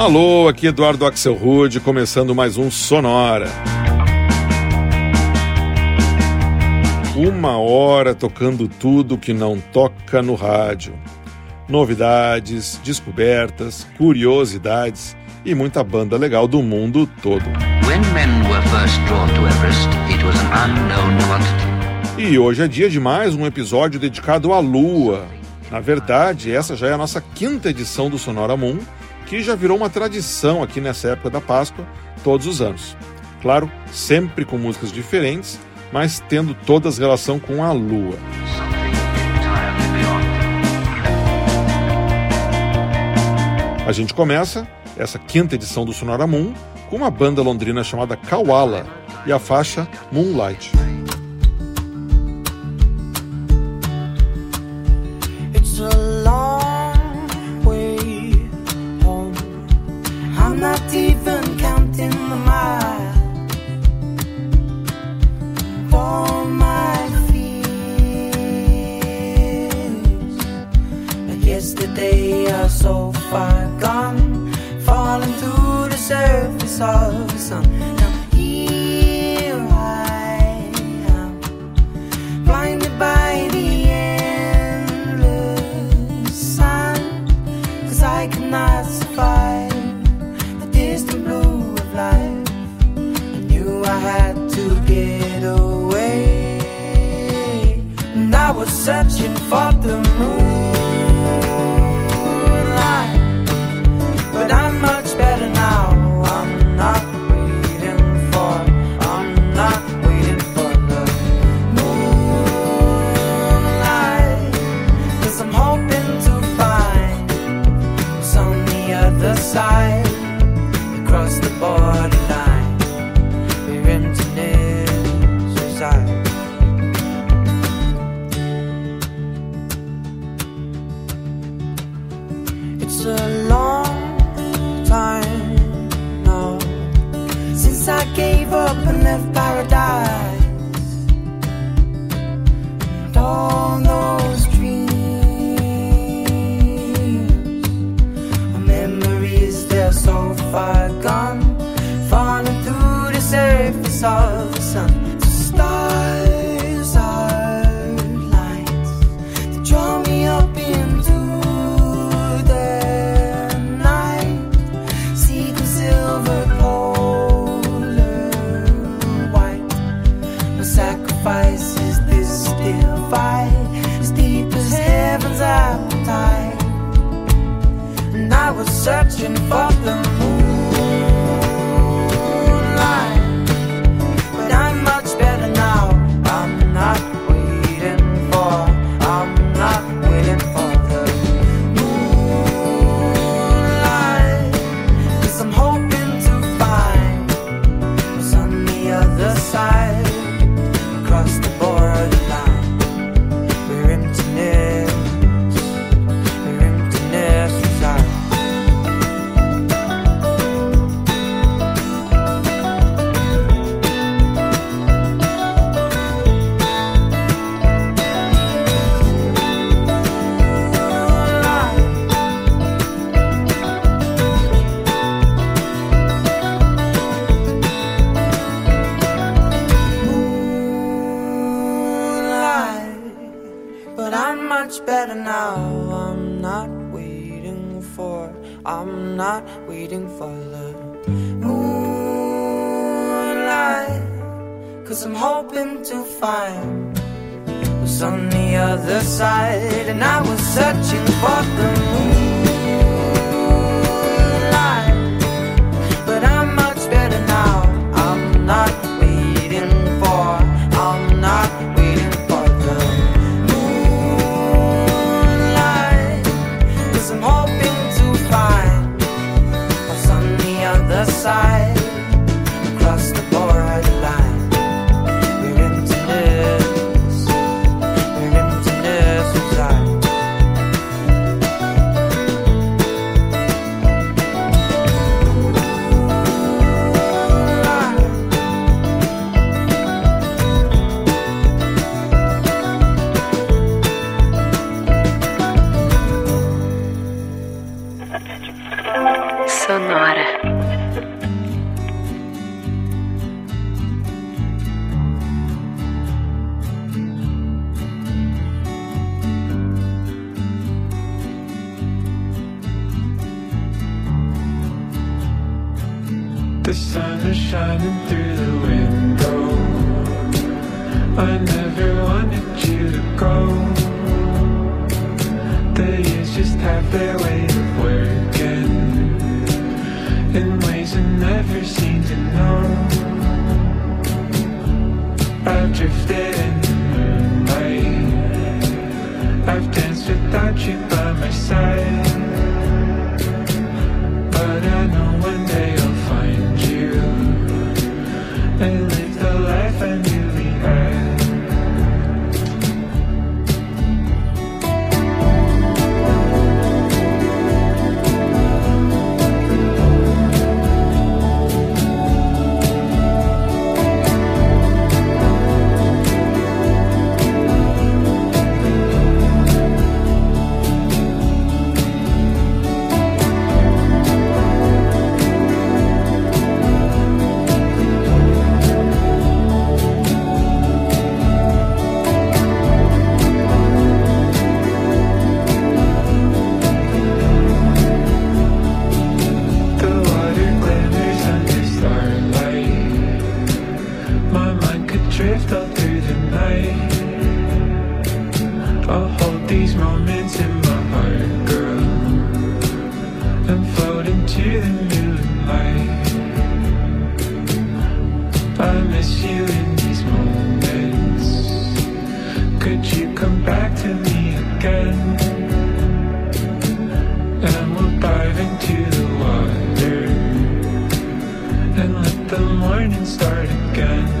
Alô, aqui Eduardo Axel Rude, começando mais um Sonora. Uma hora tocando tudo que não toca no rádio. Novidades, descobertas, curiosidades e muita banda legal do mundo todo. E hoje é dia de mais um episódio dedicado à Lua. Na verdade, essa já é a nossa quinta edição do Sonora Moon que já virou uma tradição aqui nessa época da Páscoa, todos os anos. Claro, sempre com músicas diferentes, mas tendo todas relação com a lua. A gente começa essa quinta edição do Sonora Moon com uma banda londrina chamada Kawala e a faixa Moonlight. searching for the moon. never left shining through the window. I never wanted you to go. The years just have their way of working in ways I never seem to know. I've drifted in the moonlight. I've danced without you by my side. Morning start again.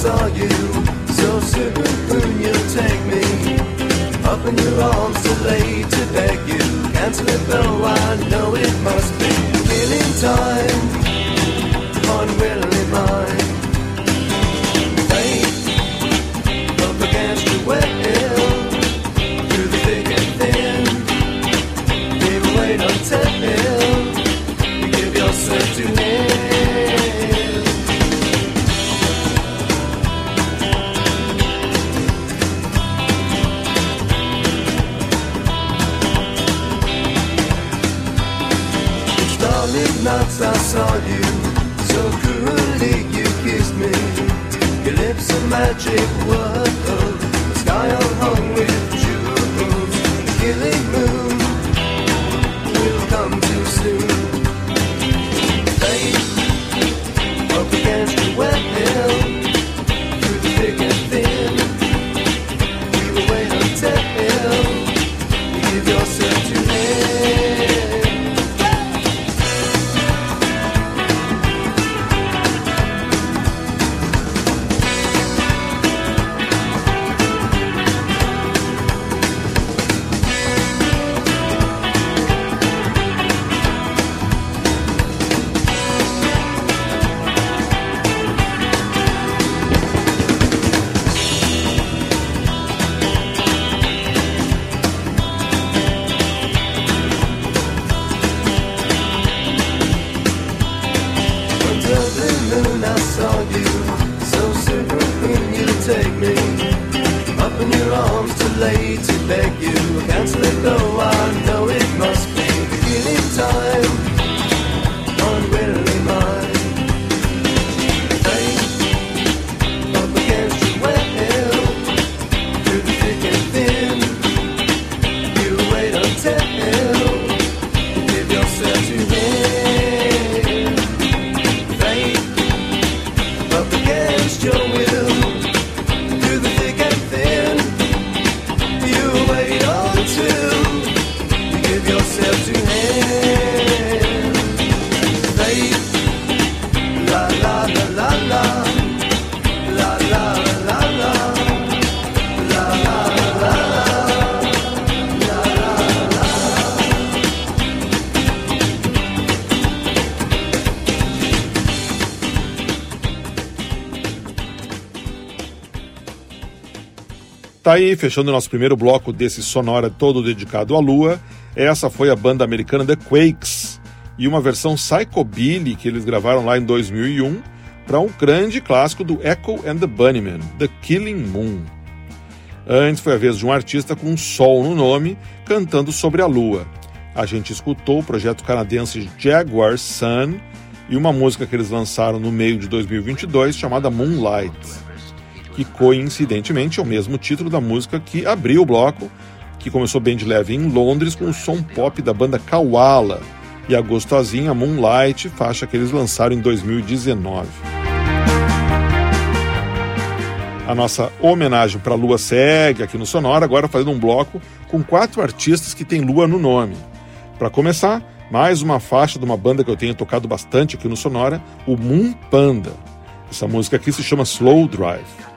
Saw you So soon you'll take me? Up in your arms to late to beg you. Cancel it though I know it must be. Killing time Tá aí, fechando o nosso primeiro bloco desse sonora todo dedicado à lua. Essa foi a banda americana The Quakes e uma versão psychobilly que eles gravaram lá em 2001 para um grande clássico do Echo and the Bunnymen, The Killing Moon. Antes foi a vez de um artista com um sol no nome cantando sobre a lua. A gente escutou o projeto canadense Jaguar Sun e uma música que eles lançaram no meio de 2022 chamada Moonlight que coincidentemente é o mesmo título da música que abriu o bloco, que começou bem de leve em Londres com o som pop da banda Kawala e a gostosinha Moonlight, faixa que eles lançaram em 2019. A nossa homenagem para a Lua segue aqui no Sonora, agora fazendo um bloco com quatro artistas que têm Lua no nome. Para começar, mais uma faixa de uma banda que eu tenho tocado bastante aqui no Sonora, o Moon Panda. Essa música aqui se chama Slow Drive.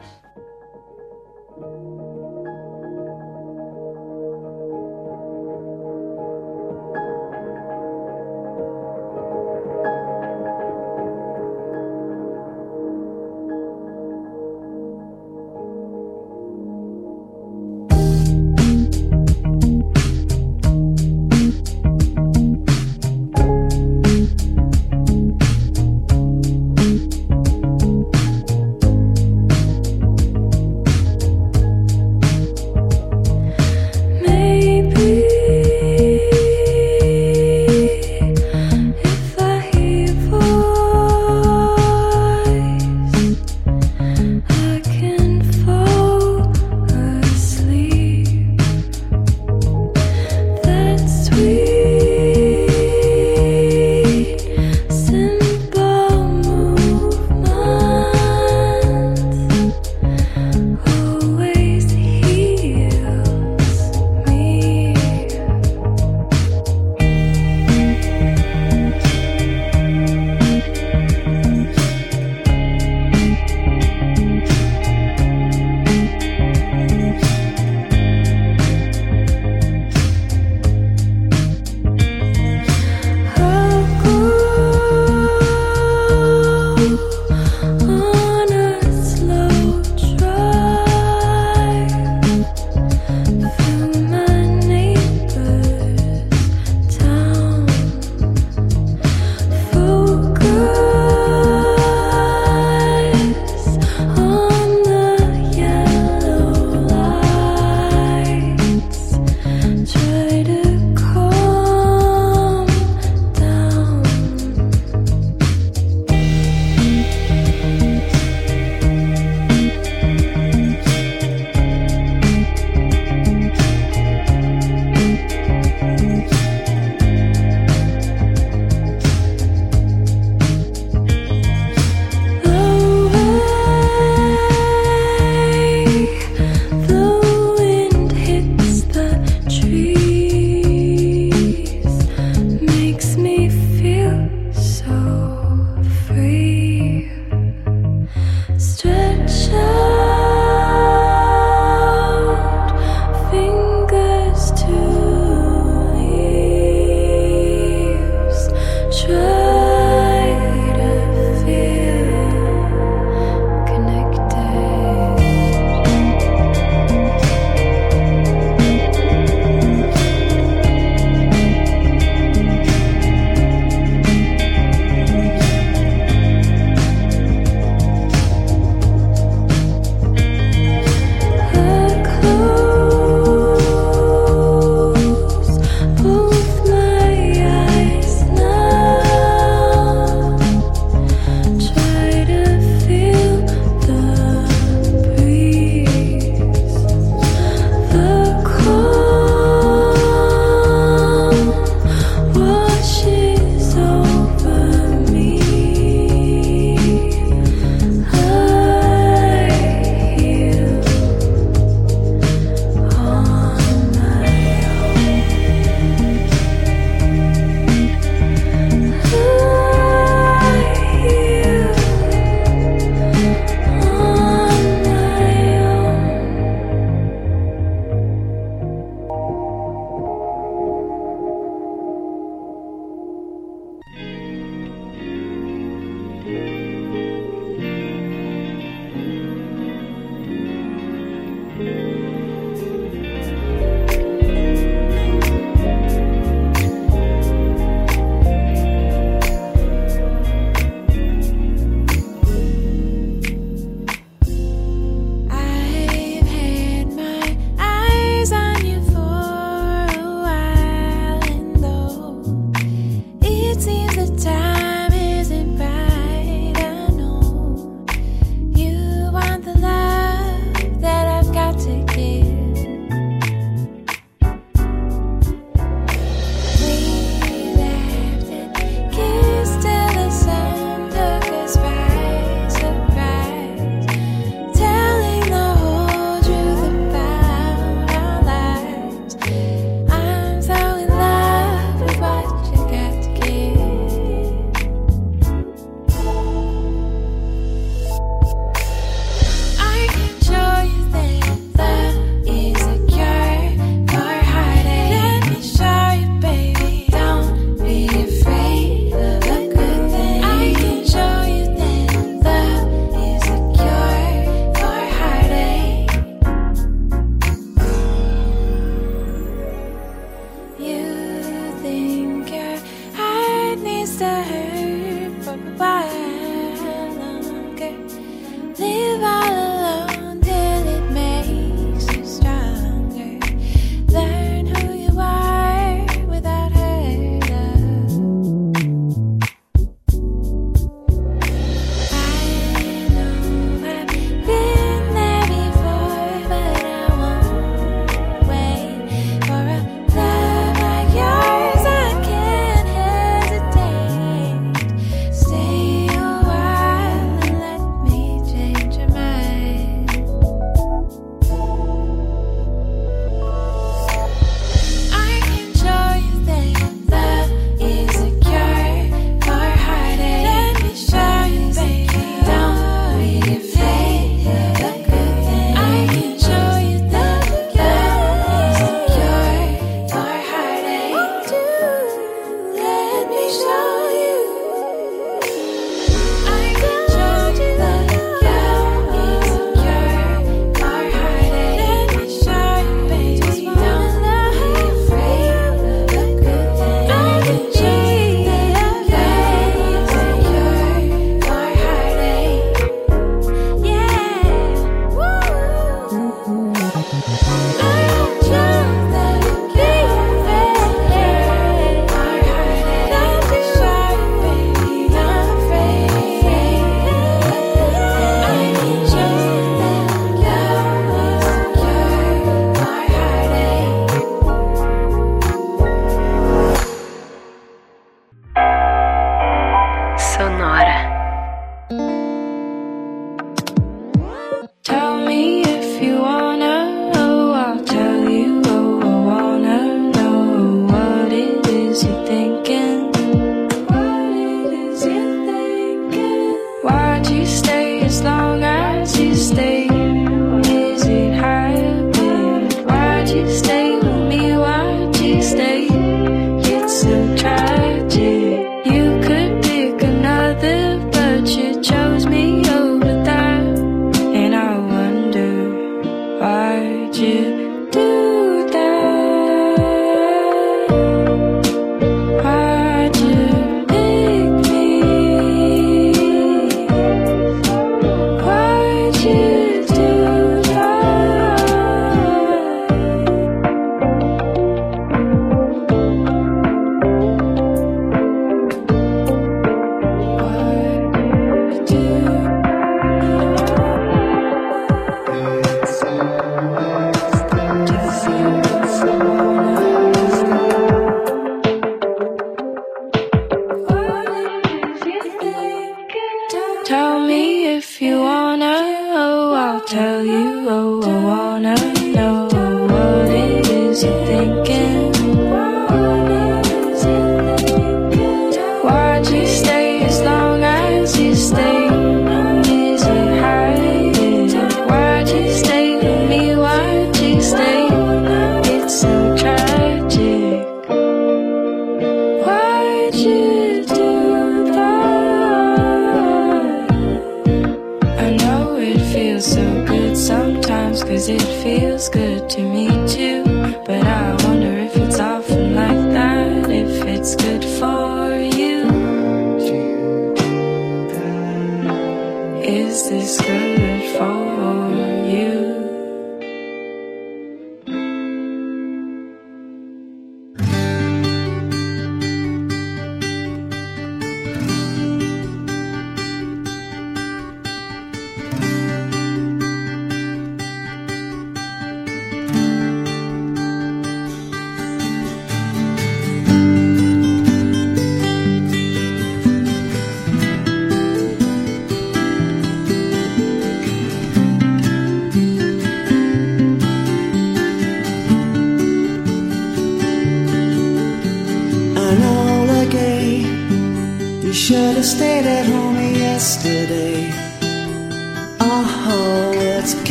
Tell me if you wanna, oh, I'll tell you, oh, I wanna know what it is you're thinking.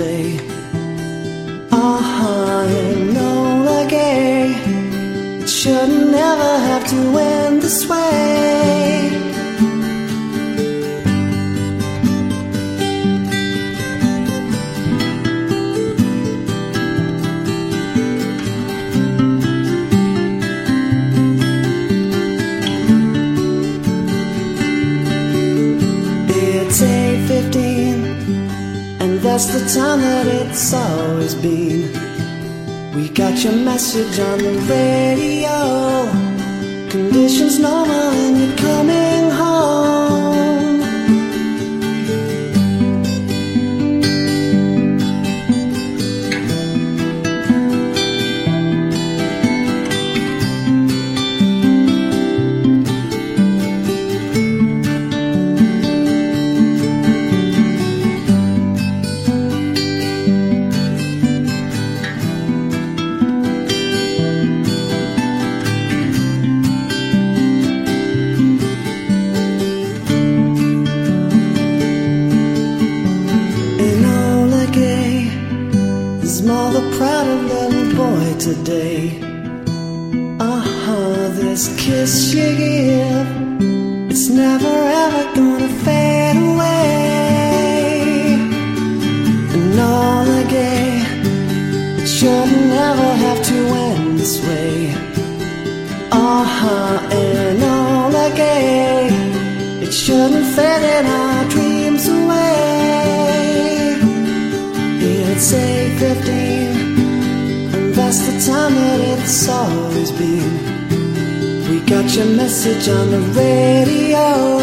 Tears someday. Ah, Enola Gay, it should never have to end this way. That's the time that it's always been. We got your message on the radio. Conditions normal and you're coming time that it's always been. We got your message on the radio.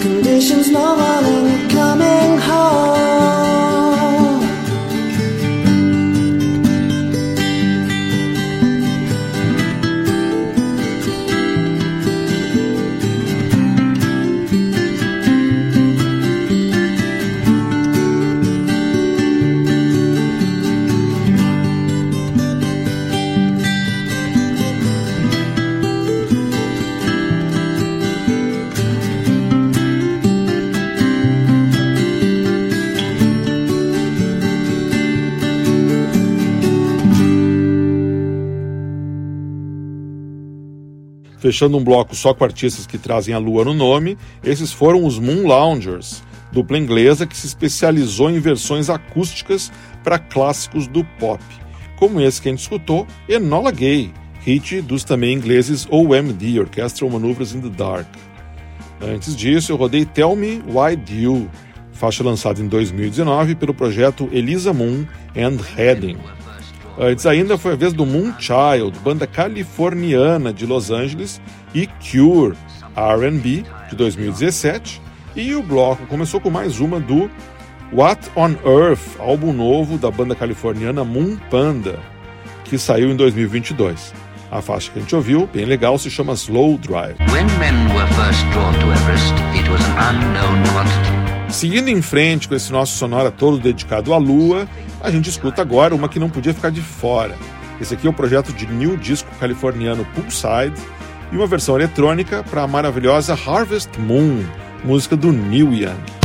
Conditions normal and you're coming home Fechando um bloco só com artistas que trazem a lua no nome, esses foram os Moon Loungers, dupla inglesa que se especializou em versões acústicas para clássicos do pop, como esse que a gente escutou, Enola Gay, hit dos também ingleses OMD, Orchestral Maneuvers in the Dark. Antes disso, eu rodei Tell Me Why You, faixa lançada em 2019 pelo projeto Elisa Moon and Heading. Antes ainda foi a vez do Moonchild, banda californiana de Los Angeles, e Cure, R&B, de 2017. E o bloco começou com mais uma do What on Earth, álbum novo da banda californiana Moon Panda, que saiu em 2022. A faixa que a gente ouviu, bem legal, se chama Slow Drive. Everest. Seguindo em frente com esse nosso sonora todo dedicado à Lua, a gente escuta agora uma que não podia ficar de fora. Esse aqui é o projeto de new disco californiano Poolside e uma versão eletrônica para a maravilhosa Harvest Moon, música do Neil Young.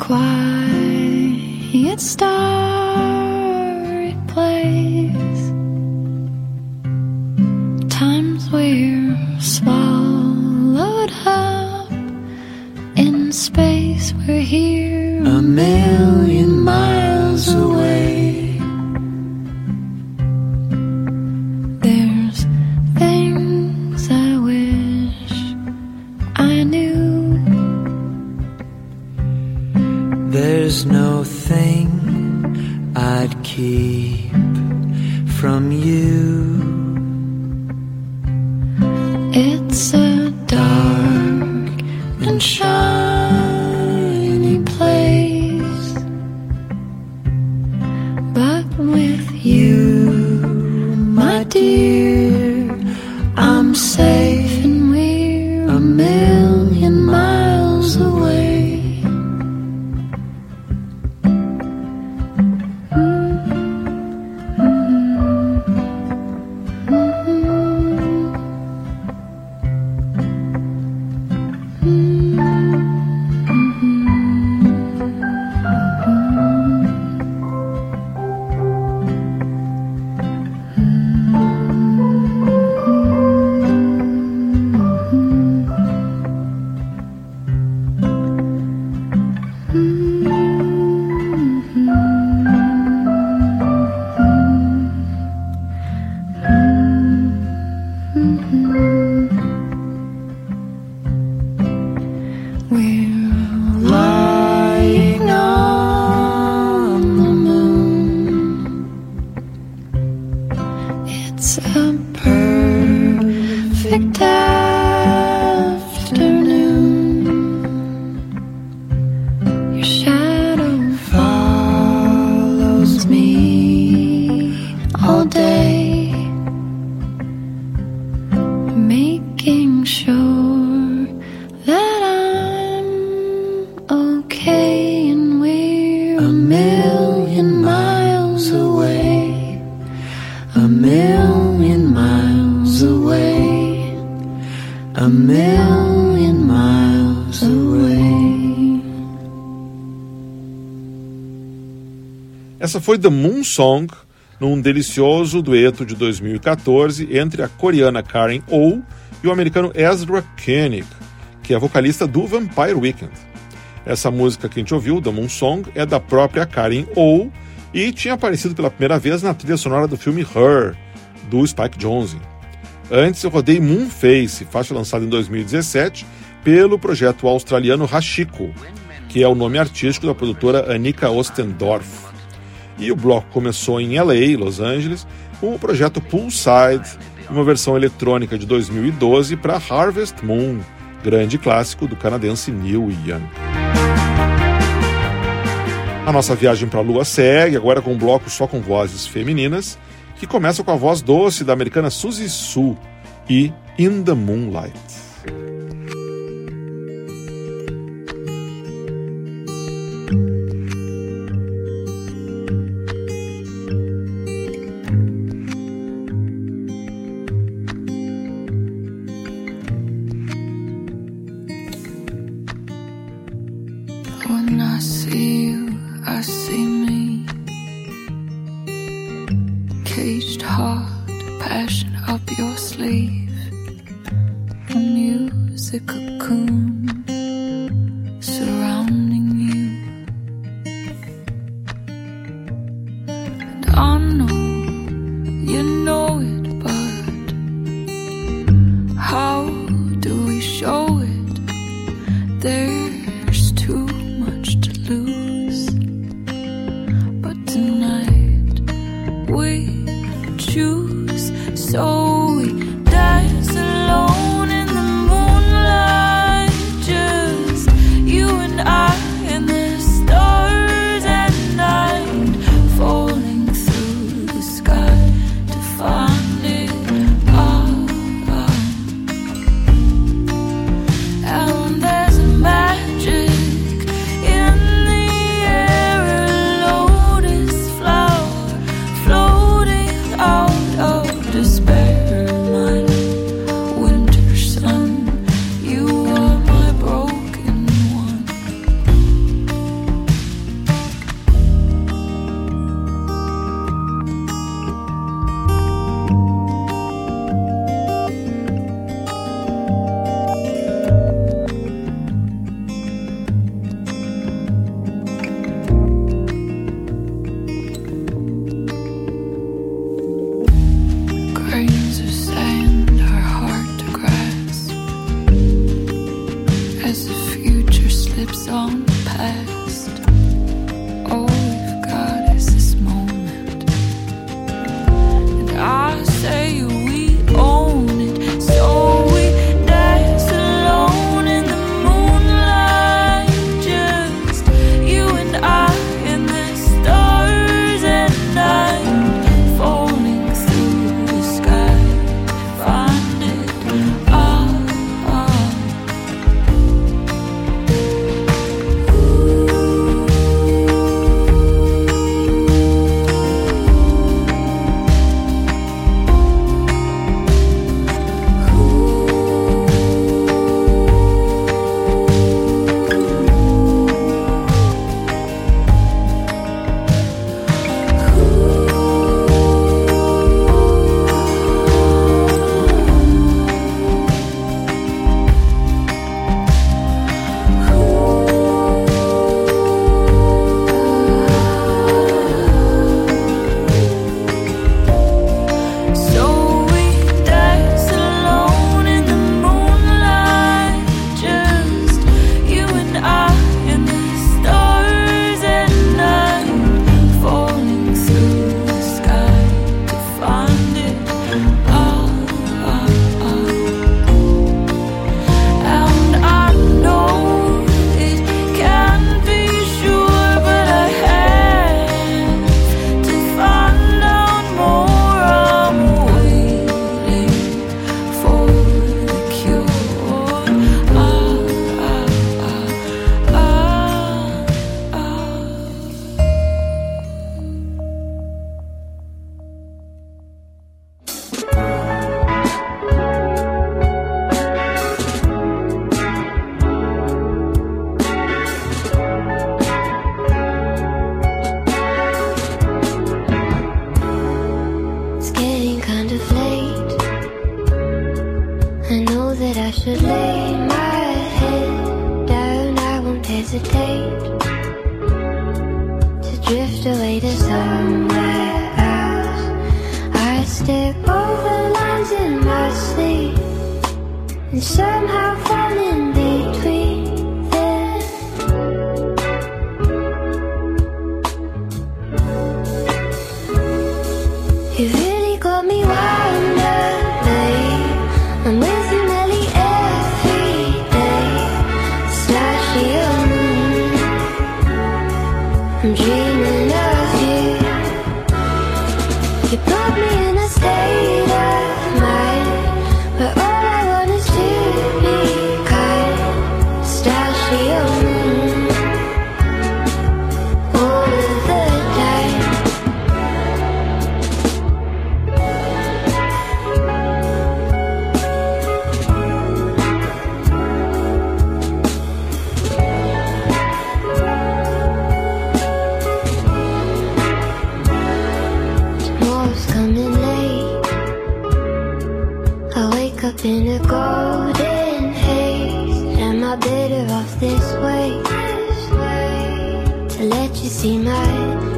quiet starry place. Times we're swallowed up in space, we're here. A man. foi The Moon Song, num delicioso dueto de 2014 entre a coreana Karen Oh e o americano Ezra Koenig, que é vocalista do Vampire Weekend. Essa música que a gente ouviu, The Moon Song, é da própria Karen Oh e tinha aparecido pela primeira vez na trilha sonora do filme Her, do Spike Jonze. Antes eu rodei Moonface, faixa lançada em 2017 pelo projeto australiano Hashiko, que é o nome artístico da produtora Annika Ostendorf. E o bloco começou em LA, Los Angeles, com o projeto Poolside, uma versão eletrônica de 2012 para Harvest Moon, grande clássico do canadense Neil Young. A nossa viagem para a Lua segue, agora com um bloco só com vozes femininas, que começa com a voz doce da americana Suzy Su e In the Moonlight. in a golden haze Am I better off this way? To let you see my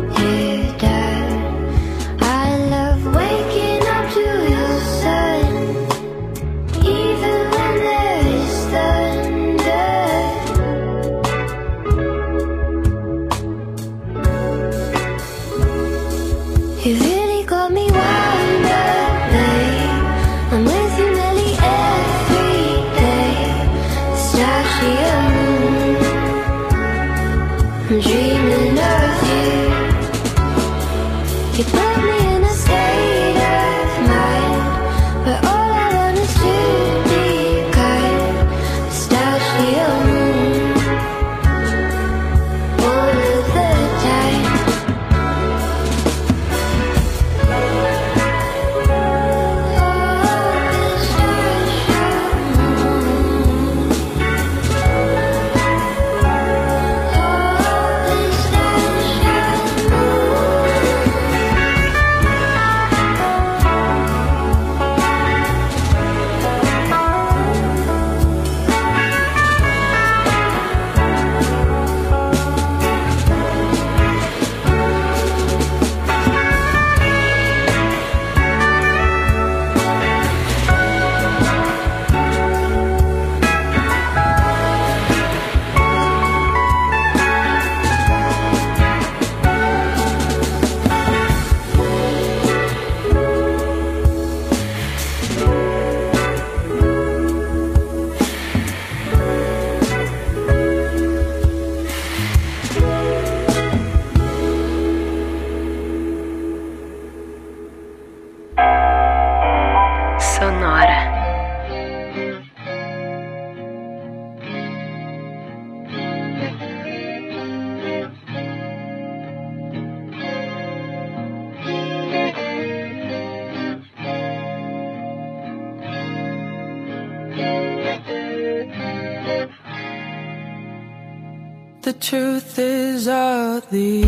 The.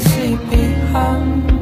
sleepy hum.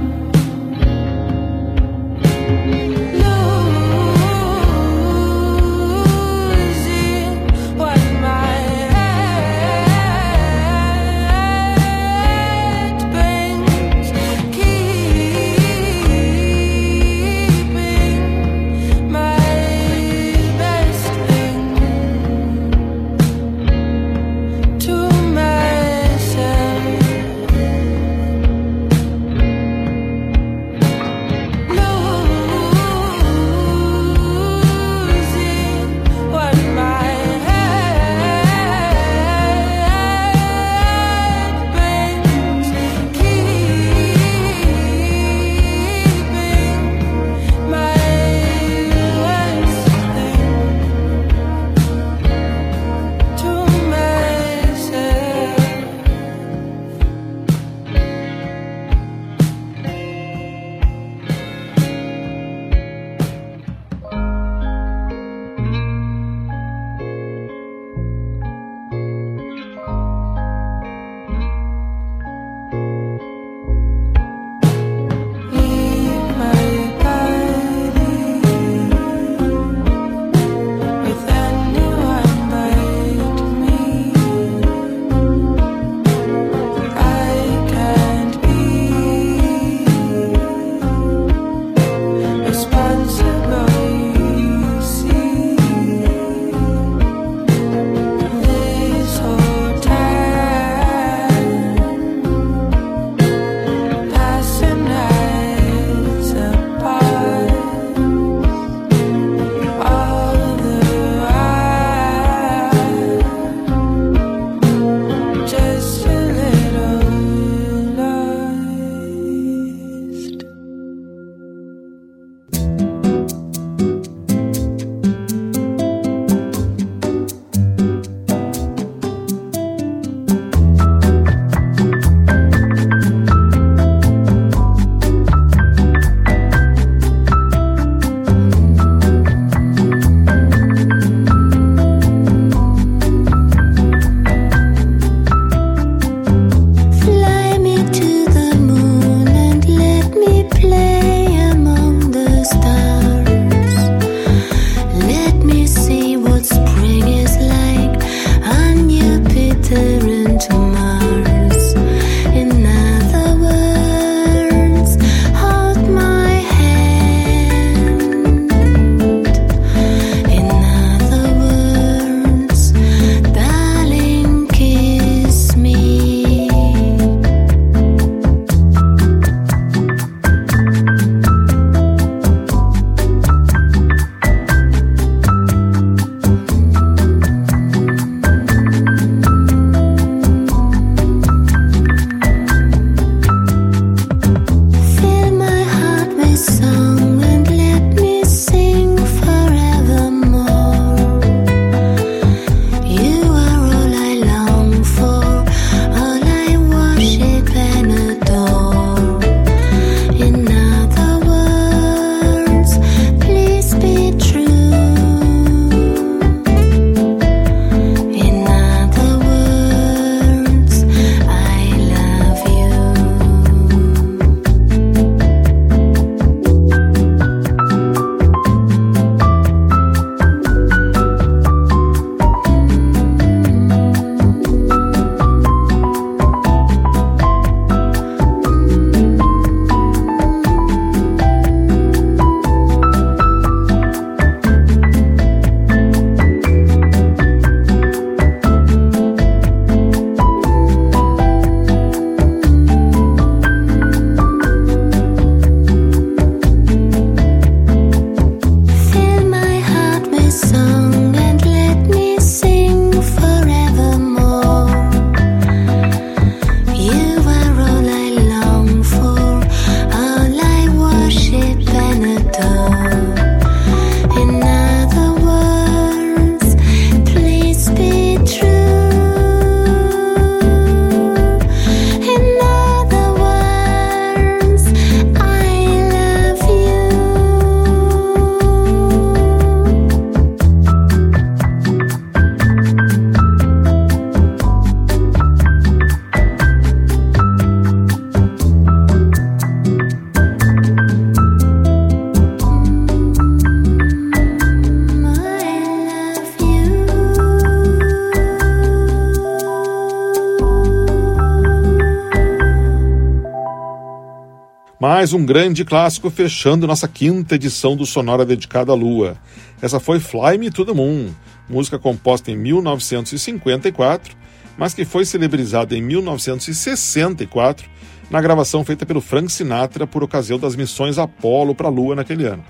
Mais um grande clássico fechando nossa quinta edição do Sonora dedicada à Lua. Essa foi Fly Me to the Moon, música composta em 1954, mas que foi celebrizada em 1964 na gravação feita pelo Frank Sinatra por ocasião das missões Apollo para a Lua naquele ano.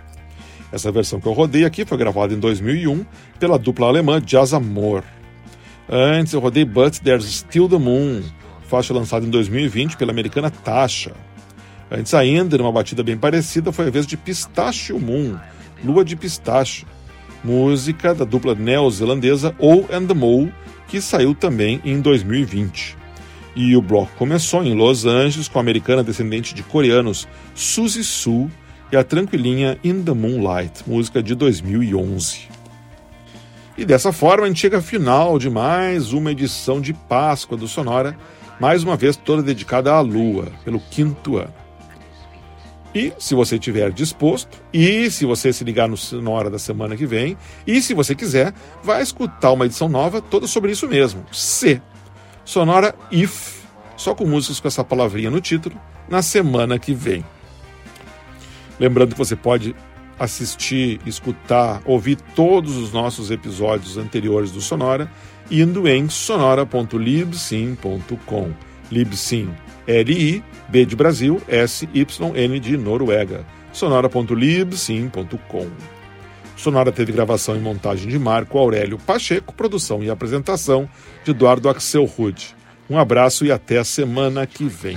Essa versão que eu rodei aqui foi gravada em 2001 pela dupla alemã Jazz Amor. Antes eu rodei But There's Still the Moon, faixa lançada em 2020 pela americana Tasha. Antes ainda, numa batida bem parecida, foi a vez de Pistachio Moon, Lua de Pistache, música da dupla neozelandesa O and the Mole, que saiu também em 2020. E o bloco começou em Los Angeles com a americana descendente de coreanos Suzy Su e a tranquilinha In the Moonlight, música de 2011. E dessa forma a gente chega ao final de mais uma edição de Páscoa do Sonora, mais uma vez toda dedicada à Lua, pelo quinto ano. E se você estiver disposto, e se você se ligar no, na hora da semana que vem, e se você quiser, vai escutar uma edição nova toda sobre isso mesmo. C. Sonora If, só com músicas com essa palavrinha no título, na semana que vem. Lembrando que você pode assistir, escutar, ouvir todos os nossos episódios anteriores do Sonora indo em sonora.libsyn.com. Libsyn, L-I, B de Brasil, S-Y-N de Noruega. sonora.libsyn.com. Sonora teve gravação e montagem de Marco Aurélio Pacheco, produção e apresentação de Eduardo Axel Rude. Um abraço e até a semana que vem.